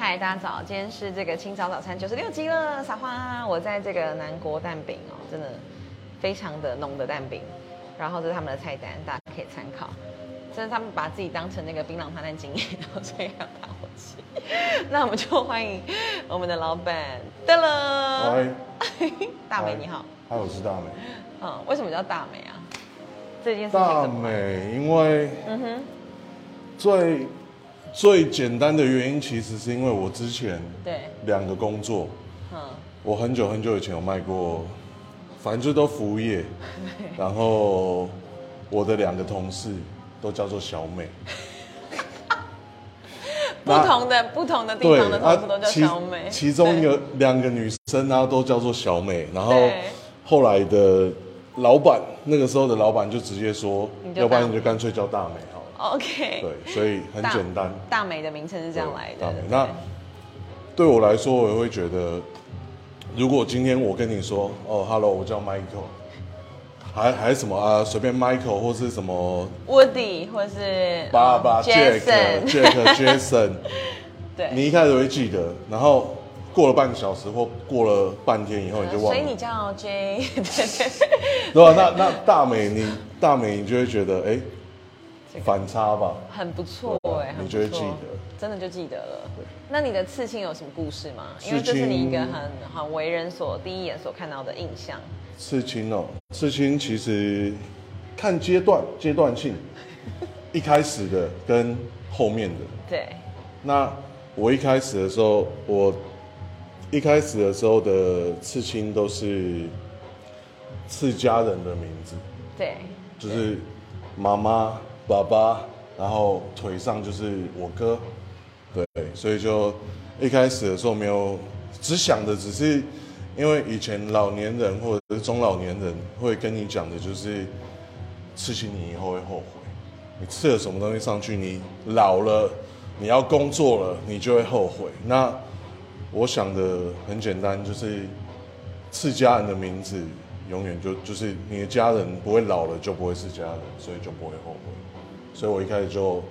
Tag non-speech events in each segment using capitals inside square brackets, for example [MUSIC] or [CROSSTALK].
嗨，大家早！今天是这个清早早餐九十六集了，撒花！我在这个南国蛋饼哦，真的非常的浓的蛋饼，然后这是他们的菜单，大家可以参考。真的他们把自己当成那个槟榔摊的经验，然 [LAUGHS] 后所以要打火机。那我们就欢迎我们的老板，噔了，嗨，大美你好。嗨，我是大美。嗯，为什么叫大美啊？这件事情大？美，因为嗯哼，最最简单的原因，其实是因为我之前对，两个工作，嗯，我很久很久以前有卖过，反正就都服务业，然后我的两个同事都叫做小美。[LAUGHS] 不同的不同的地方的同事都叫其小美，其中一对。个两个女生呢都叫做小美，然后对。后来的老板那个时候的老板就直接说你，就要不然你就干脆叫大美好了。OK，对，所以很大简单。大美的名称是这样来的。大美。那对我来说，我也会觉得，如果今天我跟你说，哦，Hello，我叫 Michael，还还什么啊，随便 Michael 或是什么 Woody 或是爸爸 Jack Jason，Jack Jason，[LAUGHS] 对，你一开始会记得，然后过了半个小时或过了半天以后，你就忘了。所以你，叫 J，对。对吧？那那大美，你大美，你就会觉得，哎这，个反差吧。很不错哎，你就会记得，真的就记得了。那你的刺青有什么故事吗？因为这是你一个很很为人所第一眼所看到的印象。刺青哦，刺青其实看阶段阶段性，[LAUGHS] 一开始的跟后面的。对，那我一开始的时候，我一开始的时候的刺青都是刺家人的名字，对，就是妈妈、爸爸，然后腿上就是我哥，对，所以就一开始的时候没有，只想的只是，因为以前老年人或者是中老年人会跟你讲的就是，刺青你以后会后悔，你刺了什么东西上去，你老了，你要工作了，你就会后悔。那我想的很简单，就是刺家人的名字，永远就就是你的家人不会老了就不会是家人，所以就不会后悔。所以我一开始就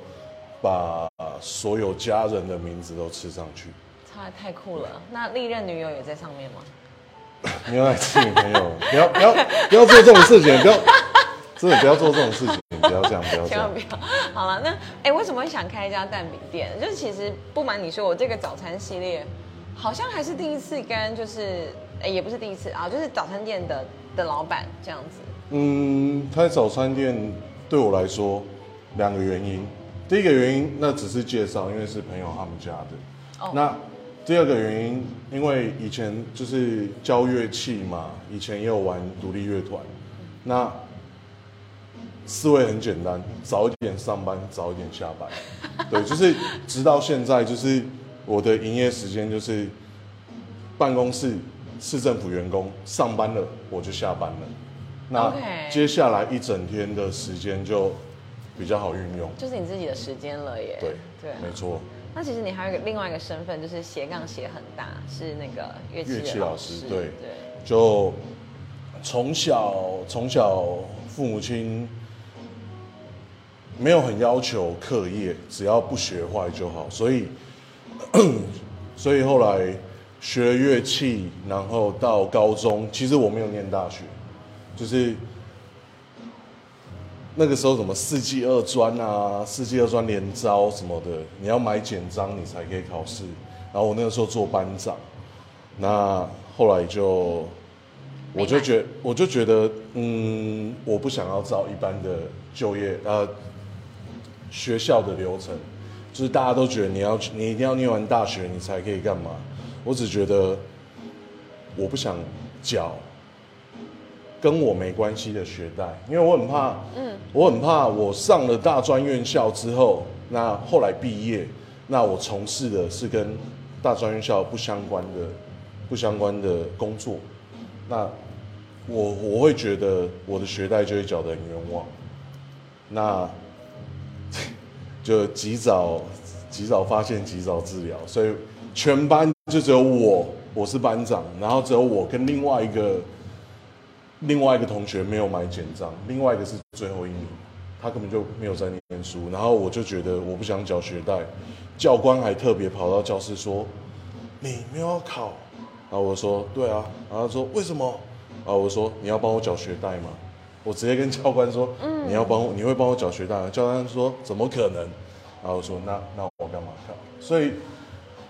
把所有家人的名字都吃上去。太太酷了。那历任女友也在上面吗？你要来吃女朋友，不要不要不要做这种事情，不要真的不要做这种事情，不要这样，不要这样 [LAUGHS] 不。要。好了，那哎、为什么会想开一家蛋饼店？就是其实不瞒你说，我这个早餐系列好像还是第一次跟就是哎、也不是第一次啊，就是早餐店的的老板这样子。嗯，开早餐店对我来说两个原因，第一个原因那只是介绍，因为是朋友他们家的。哦那第二个原因，因为以前就是教乐器嘛，以前也有玩独立乐团，那思维很简单，早一点上班，早一点下班。[LAUGHS] 对，就是直到现在，就是我的营业时间就是办公室市政府员工上班了，我就下班了。那接下来一整天的时间就比较好运用。就是你自己的时间了耶。对，对啊。没错。那其实你还有一个另外一个身份，就是斜杠斜很大，是那个乐器乐器。老师对对。就从小从小父母亲没有很要求课业，只要不学坏就好，所以 [CLEARS THROAT] 所以后来学乐器，然后到高中，其实我没有念大学，就是那个时候什么四季二专啊，四季二专联招什么的，你要买简章你才可以考试。然后我那个时候做班长，那后来就我就觉我就觉得，嗯，我不想要照一般的就业呃学校的流程，就是大家都觉得你要你一定要念完大学你才可以干嘛，我只觉得我不想缴跟我没关系的学贷，因为我很怕，嗯，我很怕我上了大专院校之后，那后来毕业，那我从事的是跟大专院校不相关的不相关的工作，那我我会觉得我的学贷就会缴得很冤枉，那就及早及早发现，及早治疗，所以全班就只有我，我是班长，然后只有我跟另外一个另外一个同学没有买简章，另外一个是最后一名，他根本就没有在念书，然后我就觉得我不想缴学贷，教官还特别跑到教室说：“你没有考？”然后我说：“对啊。”然后他说：“为什么？”然后我说：“你要帮我缴学贷吗？”我直接跟教官说：“你要帮我，你会帮我缴学贷？”教官说：“怎么可能？”然后我说：“那那我干嘛考？”所以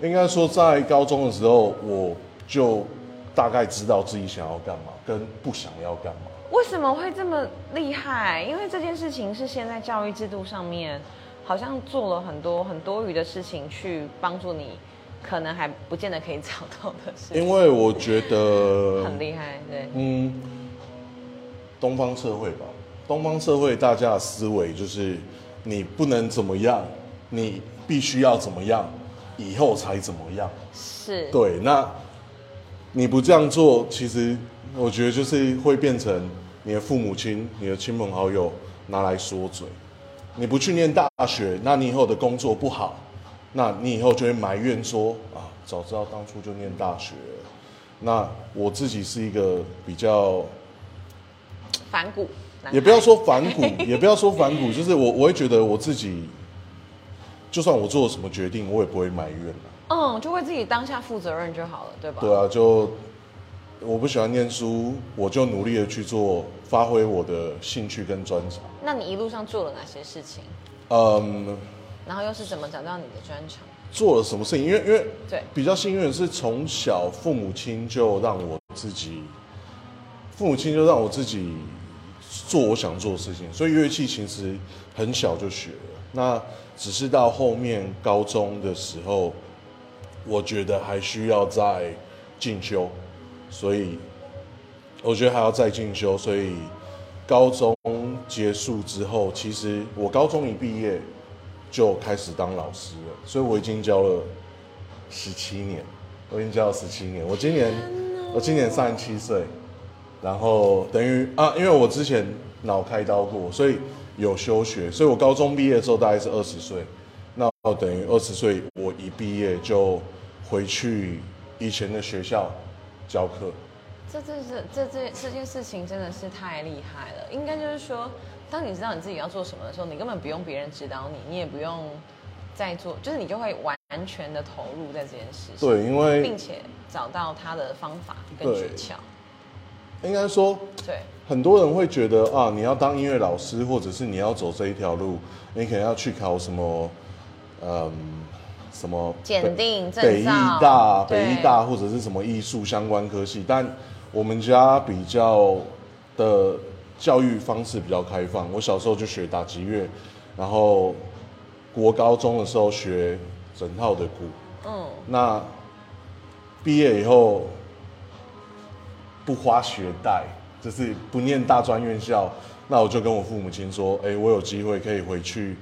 应该说，在高中的时候，我就大概知道自己想要干嘛，跟不想要干嘛。为什么会这么厉害？因为这件事情是现在教育制度上面好像做了很多很多余的事情，去帮助你，可能还不见得可以找到的事情。因为我觉得 [LAUGHS] 很厉害，对，嗯，东方社会吧，东方社会大家的思维就是你不能怎么样，你必须要怎么样，以后才怎么样。是，对，那你不这样做，其实我觉得就是会变成你的父母亲、你的亲朋好友拿来说嘴。你不去念大学，那你以后的工作不好，那你以后就会埋怨说啊，早知道当初就念大学。那我自己是一个比较，反骨，也不要说反骨，[LAUGHS] 也不要说反骨，[LAUGHS] 就是我我会觉得我自己，就算我做了什么决定，我也不会埋怨啊。嗯，就为自己当下负责任就好了，对吧？对啊，就我不喜欢念书，我就努力的去做，发挥我的兴趣跟专长。那你一路上做了哪些事情？嗯，然后又是怎么找到你的专长？做了什么事情？因为因为对比较幸运的是，从小父母亲就让我自己，父母亲就让我自己做我想做的事情，所以乐器其实很小就学了。那只是到后面高中的时候，我觉得还需要再进修，所以我觉得还要再进修。所以高中结束之后，其实我高中一毕业就开始当老师了，所以我已经教了十七年，我已经教了十七年。我今年我今年三十七岁，然后等于啊，因为我之前脑开刀过，所以有休学，所以我高中毕业的时候大概是二十岁，那我等于二十岁，我一毕业就回去以前的学校教课。这这这这这这件事情真的是太厉害了。应该就是说，当你知道你自己要做什么的时候，你根本不用别人指导你，你也不用再做，就是你就会完全的投入在这件事情，对，因为并且找到他的方法跟对诀窍。应该说对，很多人会觉得啊，你要当音乐老师，或者是你要走这一条路，你可能要去考什么，嗯，什么检定证北艺大、北艺大或者是什么艺术相关科系，但我们家比较的教育方式比较开放。我小时候就学打击乐，然后国高中的时候学整套的鼓，嗯，那毕业以后不花学贷，就是不念大专院校，那我就跟我父母亲说，哎、我有机会可以回去，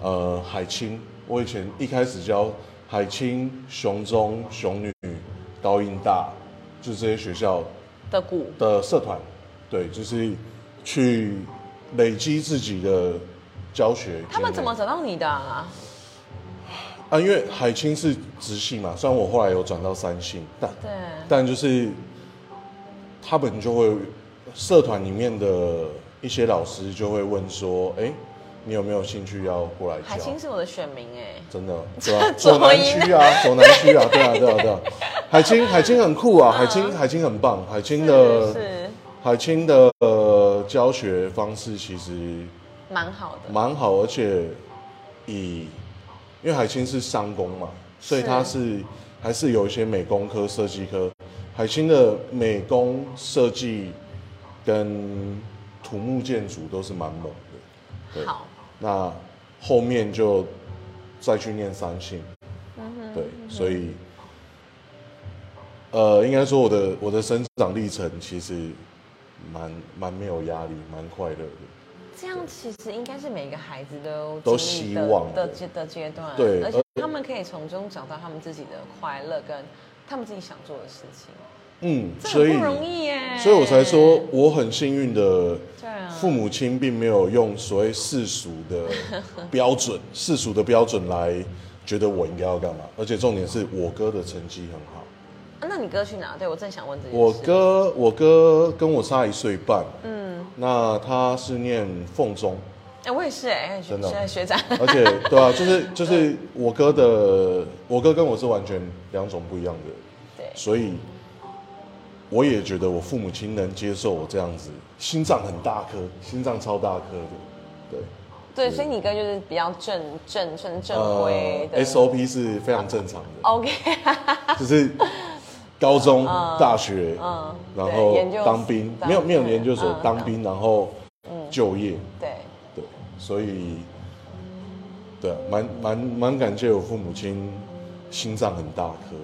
呃，海清。我以前一开始教海清、雄中、雄女、高音大，就是这些学校的鼓的社团，对，就是去累积自己的教学。他们怎么找到你的、啊？啊？因为海清是直系嘛，虽然我后来有转到三系，但对，但就是他们就会社团里面的一些老师就会问说，哎、你有没有兴趣要过来教海清？是我的选民哎，真的，[LAUGHS] 对啊，左左南区啊，左南区啊，对啊，对啊，对啊。海清，[LAUGHS] 海清很酷啊，海清，海清很棒，海清的是是海清的呃教学方式其实蛮好的，蛮好，而且以因为海清是商工嘛，所以是它是还是有一些美工科、设计科。海清的美工设计跟土木建筑都是蛮猛的。对，好，那后面就再去念三性，对，所以呃，应该说我的我的生长历程其实蛮蛮没有压力，蛮快乐的。这样其实应该是每个孩子都都希望的的阶的阶段，而且他们可以从中找到他们自己的快乐跟他们自己想做的事情，嗯，所以不容易耶。所以我才说我很幸运的，父母亲并没有用所谓世俗的标准、[LAUGHS] 世俗的标准来觉得我应该要干嘛，而且重点是我哥的成绩很好。啊那你哥去哪？对我正想问这件事。我哥，我哥跟我差一岁半，嗯，那他是念凤中，哎，我也是哎，学长，而且对啊，就是 [LAUGHS] 就是我哥的，我哥跟我是完全两种不一样的，对，所以我也觉得我父母亲能接受我这样子，心脏很大颗，心脏超大颗的，对。对，所以你哥就是比较正正正正规的、呃 SOP 是非常正常的，OK，[LAUGHS] 就是高中、大学，嗯然后当兵，没有没有嗯研究所嗯，当兵，然后就业，对，对，所以对啊，蛮蛮蛮感谢我父母亲，心脏很大颗，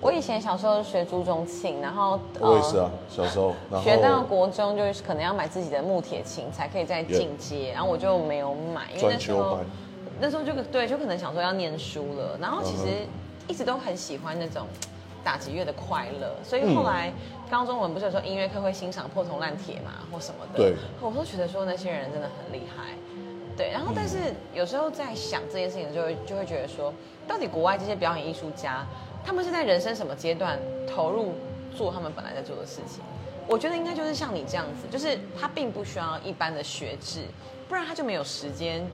我以前小时候学朱中庆，然后我也是啊，小时候，学到国中就是可能要买自己的木铁琴才可以再进阶，然后我就没有买，因为那时候，那时候就对，就可能想说要念书了，然后其实嗯。一直都很喜欢那种打击乐的快乐，所以嗯后来高中我们不是有时候音乐课会欣赏破铜烂铁嘛，或什么的，对，我都觉得说那些人真的很厉害。对，然后但是有时候在想这件事情，就会就会觉得说，到底国外这些表演艺术家，他们是在人生什么阶段投入做他们本来在做的事情？我觉得应该就是像你这样子，就是他并不需要一般的学制，不然他就没有时间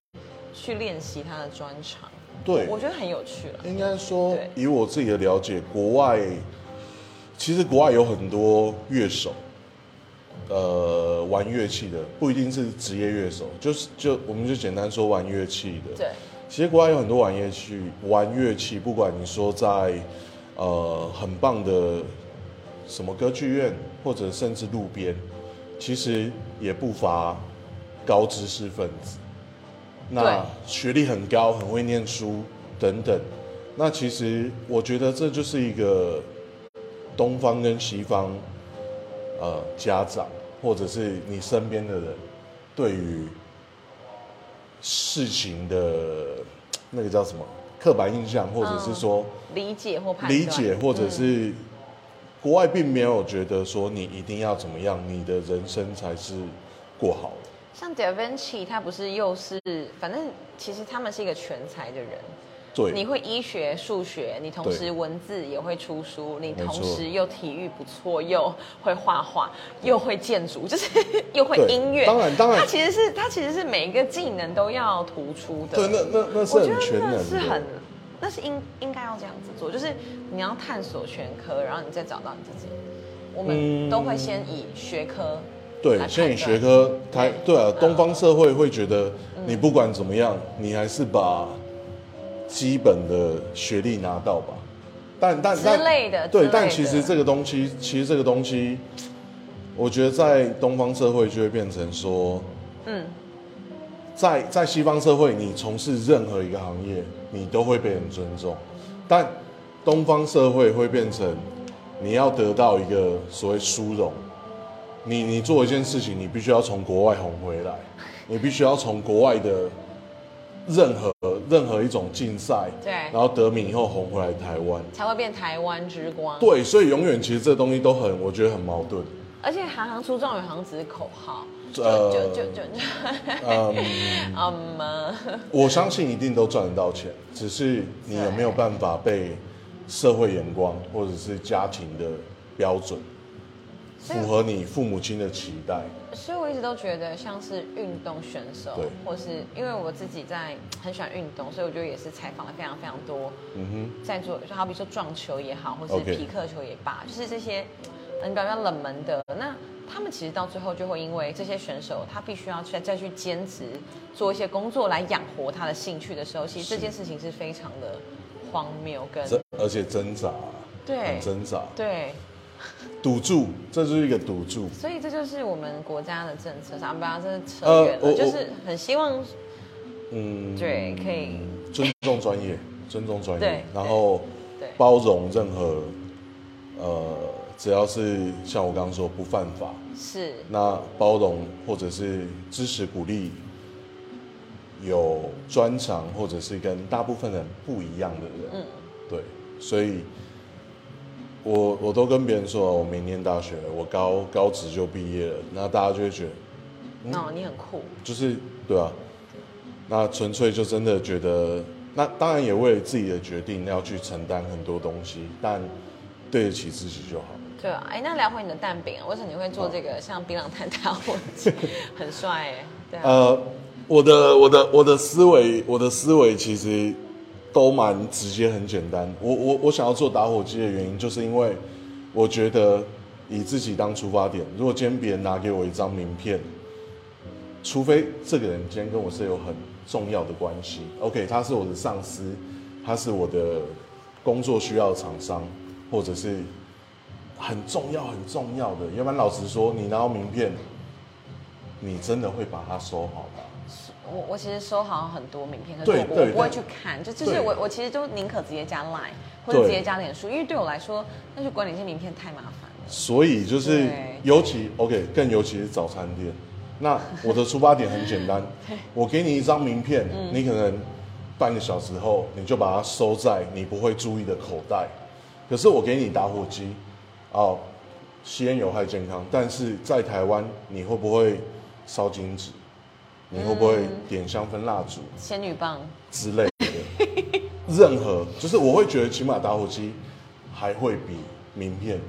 去练习他的专长。对我觉得很有趣了。应该说，以我自己的了解，国外其实国外有很多乐手，呃，玩乐器的不一定是职业乐手，就是就我们就简单说玩乐器的。对，其实国外有很多玩乐器，玩乐器，不管你说在呃很棒的什么歌剧院，或者甚至路边，其实也不乏高知识分子。那学历很高，很会念书等等。那其实我觉得这就是一个东方跟西方，呃，家长或者是你身边的人对于事情的那个叫什么刻板印象，或者是说理解或。理解，或者是国外并没有觉得说你一定要怎么样，你的人生才是过好的。像 Da Vinci，他不是又是，反正其实他们是一个全才的人。对，你会医学、数学，你同时文字也会出书，你同时又体育不错，又会画画，又会建筑，就是又会音乐。当然。当然。他其实是他其实是每一个技能都要突出的。对，那那那是很全能是很，那是应应该要这样子做，就是你要探索全科，然后你再找到你自己。我们嗯。都会先以学科对来，现在你判断学科，台对。对啊，嗯。东方社会会觉得你不管怎么样，你还是把基本的学历拿到吧。但但之但类的对但其实这个东西，其实这个东西，我觉得在东方社会就会变成说，嗯，在在西方社会，你从事任何一个行业，你都会被人尊重，但东方社会会变成你要得到一个所谓殊荣，你你做一件事情，你必须要从国外红回来，你必须要从国外的任何任何一种竞赛，对。然后得名以后红回来台湾，才会变台湾之光。对，所以永远其实这东西都很，我觉得很矛盾，而且行行出状元好像只是口号，就呃就就就，嗯。[LAUGHS] [LAUGHS] 我相信一定都赚得到钱，只是你有没有办法被社会眼光或者是家庭的标准符合你父母亲的期待？所以我一直都觉得像是运动选手对，或是因为我自己在很喜欢运动，所以我就也是采访了非常非常多嗯哼。在做，就好比说撞球也好，或是皮克球也罢，就是这些嗯比较冷门的，那他们其实到最后就会因为这些选手他必须要再再去兼职做一些工作来养活他的兴趣的时候，其实这件事情是非常的荒谬跟而且挣扎，对。很挣扎，对。赌注，这就是一个赌注。所以这就是我们国家的政策，咱们不要真的扯呃远了，就是很希望嗯，对可以尊重专业，尊重专对业，然后包容任何呃，只要是像我刚刚说不犯法，是那包容或者是支持鼓励有专长或者是跟大部分人不一样的人，嗯对，所以我我都跟别人说，我明年大学，我高高职就毕业了，那大家就会觉得哦，你很酷，就是对啊，那纯粹就真的觉得，那当然也为了自己的决定要去承担很多东西，但对得起自己就好。对啊，哎，那聊回你的蛋饼啊，为什么你会做这个像槟榔摊大火鸡，[LAUGHS] 很帅哎，对啊，呃，我的我的我的思维，我的思维其实都蛮直接，很简单。我我我想要做打火机的原因，就是因为我觉得以自己当出发点，如果今天别人拿给我一张名片，除非这个人今天跟我是有很重要的关系，OK，他是我的上司，他是我的工作需要厂商，或者是很重要很重要的，要不然老实说，你拿到名片，你真的会把它收好吗？我我其实收好很多名片，可是我我不会去看，就就是我我其实就宁可直接加 Line 或者直接加脸书，因为对我来说，那去管理这些名片太麻烦了。所以就是尤其 OK，更尤其是早餐店。那我的出发点很简单，[LAUGHS] 我给你一张名片，嗯你可能半个小时后你就把它收在你不会注意的口袋。可是我给你打火机，哦，吸烟有害健康，但是在台湾你会不会烧金纸？你会不会点香氛蜡烛仙女棒，之类的？任何就是我会觉得起码打火机还会比名片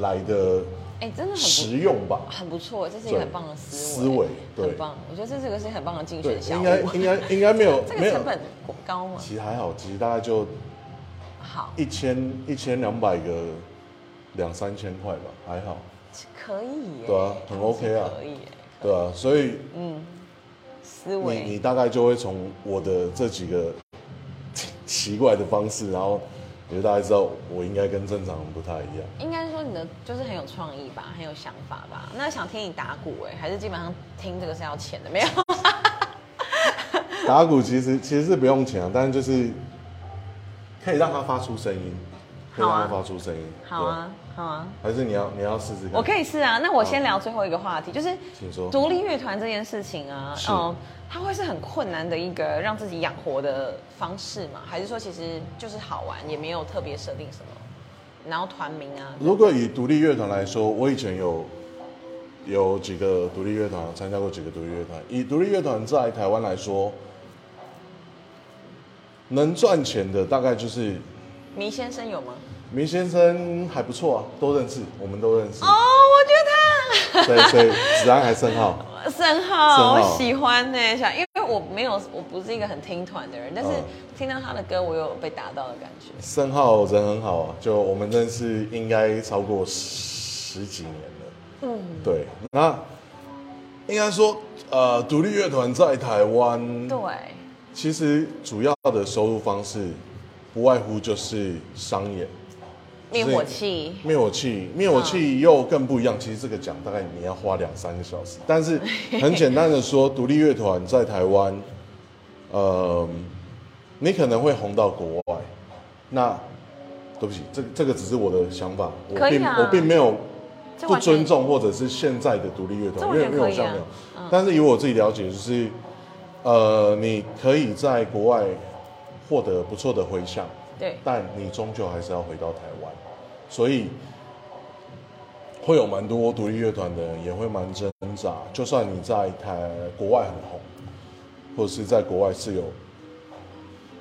来的哎、真的很实用吧？很不错，这是一个很棒的思思维对很棒。我觉得这是个是很棒的竞对选，小应该物。应该应该没有 [LAUGHS] 这个成，本高吗？其实还好，其实大概就好，一千一千两百个两三千块吧，还好，可以耶。对啊很 OK 啊可以耶。对啊，所以你思维你大概就会从我的这几个 [LAUGHS] 奇怪的方式，然后你就大概知道我应该跟正常人不太一样。应该说你的就是很有创意吧，很有想法吧。那想听你打鼓哎，还是基本上听这个是要钱的？没有。打鼓其实其实是不用钱啊，但是就是可以让它发出声音，可以让它发出声音。好啊，好啊，还是你要你要试试看。我可以试啊。那我先聊最后一个话题，就是请说独立乐团这件事情啊，是嗯，它会是很困难的一个让自己养活的方式吗？还是说其实就是好玩，也没有特别设定什么？然后团名啊，如果以独立乐团来说，我以前有有几个独立乐团，参加过几个独立乐团。以独立乐团在台湾来说，能赚钱的大概就是迷先生有吗？明先生还不错啊，都认识，我们都认识哦，。我觉得他对，所以子安还甚好。[LAUGHS] 他很沈好，浩我喜欢呢，想因为我没有，我不是一个很听团的人，但是嗯听到他的歌，我有被打到的感觉。盛浩人很好啊，就我们认识应该超过十几年了。嗯，对，那应该说，呃，独立乐团在台湾，对，其实主要的收入方式不外乎就是商演、灭火器，灭火器，灭火器又更不一样。其实这个讲大概你要花两三个小时，但是很简单的说，独立乐团在台湾，呃，你可能会红到国外。那对不起，这这个只是我的想法，我并、啊我并没有不尊重或者是现在的独立乐团，这完因为全可以啊因为我像没有。嗯但是以我自己了解，就是呃，你可以在国外获得不错的回响，对，但你终究还是要回到台湾，所以会有蛮多独立乐团的人也会蛮挣扎。就算你在台国外很红，或者是在国外是有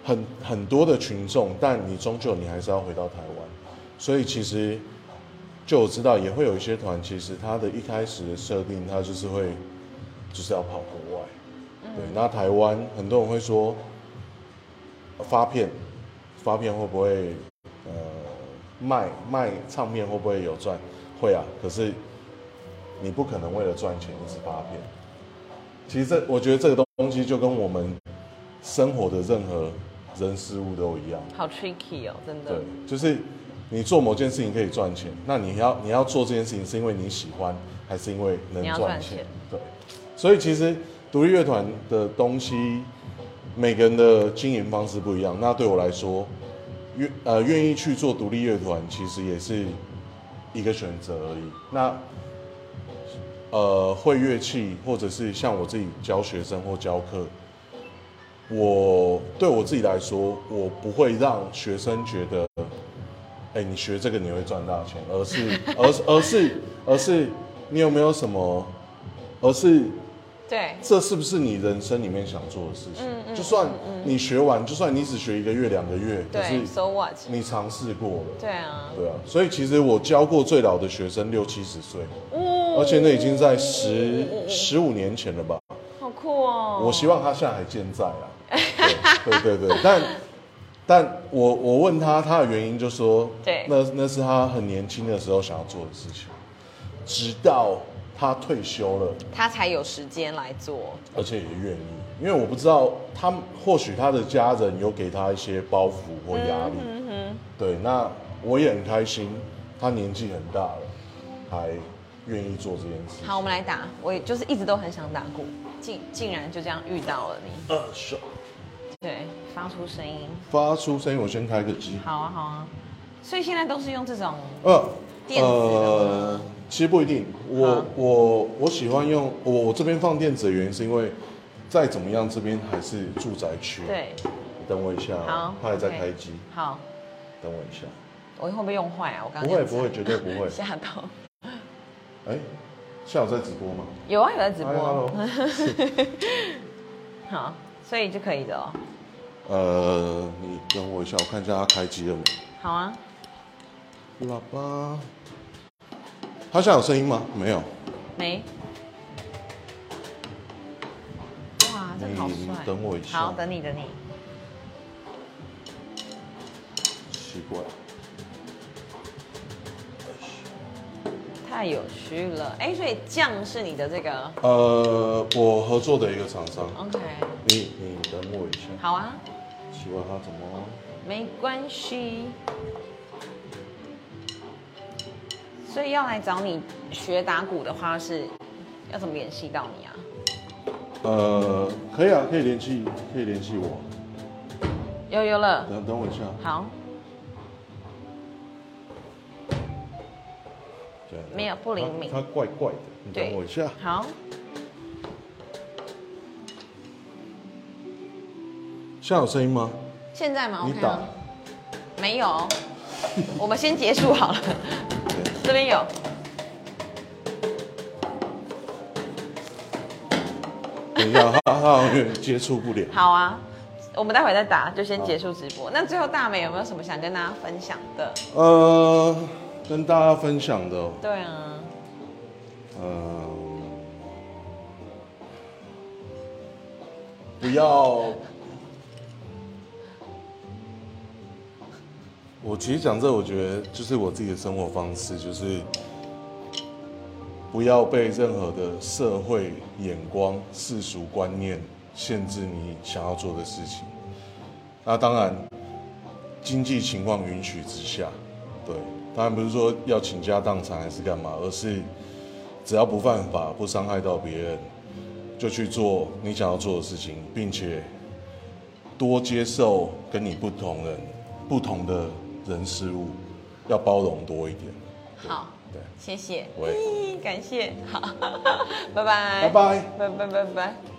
很很多的群众，但你终究你还是要回到台湾。所以其实就我知道，也会有一些团，其实他的一开始的设定，他就是会就是要跑国外。对，那台湾很多人会说发片，发片会不会呃卖卖唱片会不会有赚？会啊，可是你不可能为了赚钱一直发片。其实这我觉得这个东西就跟我们生活的任何人事物都一样。好 tricky 哦，真的对。，就是你做某件事情可以赚钱，那你要你要做这件事情是因为你喜欢，还是因为能？赚钱对，所以其实独立乐团的东西，每个人的经营方式不一样。那对我来说，愿呃愿意去做独立乐团，其实也是一个选择而已。那呃，会乐器，或者是像我自己教学生或教课，我对我自己来说，我不会让学生觉得，哎、你学这个你会赚大钱，而是，而是，而是，而是你有没有什么，而是对，这是不是你人生里面想做的事情？嗯嗯就算你学完，就算你只学一个月、两个月，可对是，so what？你尝试过了，对啊，对啊。所以其实我教过最老的学生六七十岁，哦而且那已经在十十五年前了吧？好酷哦。哦我希望他现在还健在啊。对对对对，[LAUGHS] 但但我我问他，他的原因就说，对那那是他很年轻的时候想要做的事情，直到他退休了，他才有时间来做。而且也愿意，因为我不知道他或许他的家人有给他一些包袱或压力，嗯哼，对，那我也很开心，他年纪很大了，还愿意做这件事。好，我们来打。我也就是一直都很想打鼓，竟竟然就这样遇到了你。二手对，发出声音。发出声音，我先开个机。好啊，好啊。所以现在都是用这种呃，电子的呃，其实不一定。我好我我喜欢用我我这边放电子的原因是因为再怎么样这边还是住宅区。，对。等我一下哦，好，他还在开机，好，等我一下。我会不会用坏啊？我刚刚不会不会，绝对不会。[LAUGHS] 吓到。哎，下午在直播吗？有啊，有在直播。[LAUGHS] 好，所以就可以的哦。呃，你等我一下，我看一下他开机了没。好啊，喇叭，他现在有声音吗？没有。没。哇，这个好你帅。等我一下好，等你，等你。奇怪，太有趣了。哎，所以酱是你的这个呃，我合作的一个厂商，OK。你你等我一下。好啊，奇怪，他怎么？没关系。所以要来找你学打鼓的话，是要怎么联系到你啊？呃，可以啊，可以联系，可以联系我。有有了，等等我一下。好，对没有不灵敏他他怪怪的，你等我一下。好，现在有声音吗？现在吗？你打啊。没有，我们先结束好了。对这边有，等一下，他他好像有点接触不了。好啊，我们待会再打，就先结束直播。那最后大美有没有什么想跟大家分享的？呃，跟大家分享的哦，对啊，呃，不要。我其实讲这，我觉得就是我自己的生活方式，就是不要被任何的社会眼光、世俗观念限制你想要做的事情。那当然，经济情况允许之下，对，当然不是说要倾家荡产还是干嘛，而是只要不犯法、不伤害到别人，就去做你想要做的事情，并且多接受跟你不同人、不同的人事物，要包容多一点。好，对，谢谢，喂感谢，好，[LAUGHS] 拜拜，拜拜。拜拜拜拜。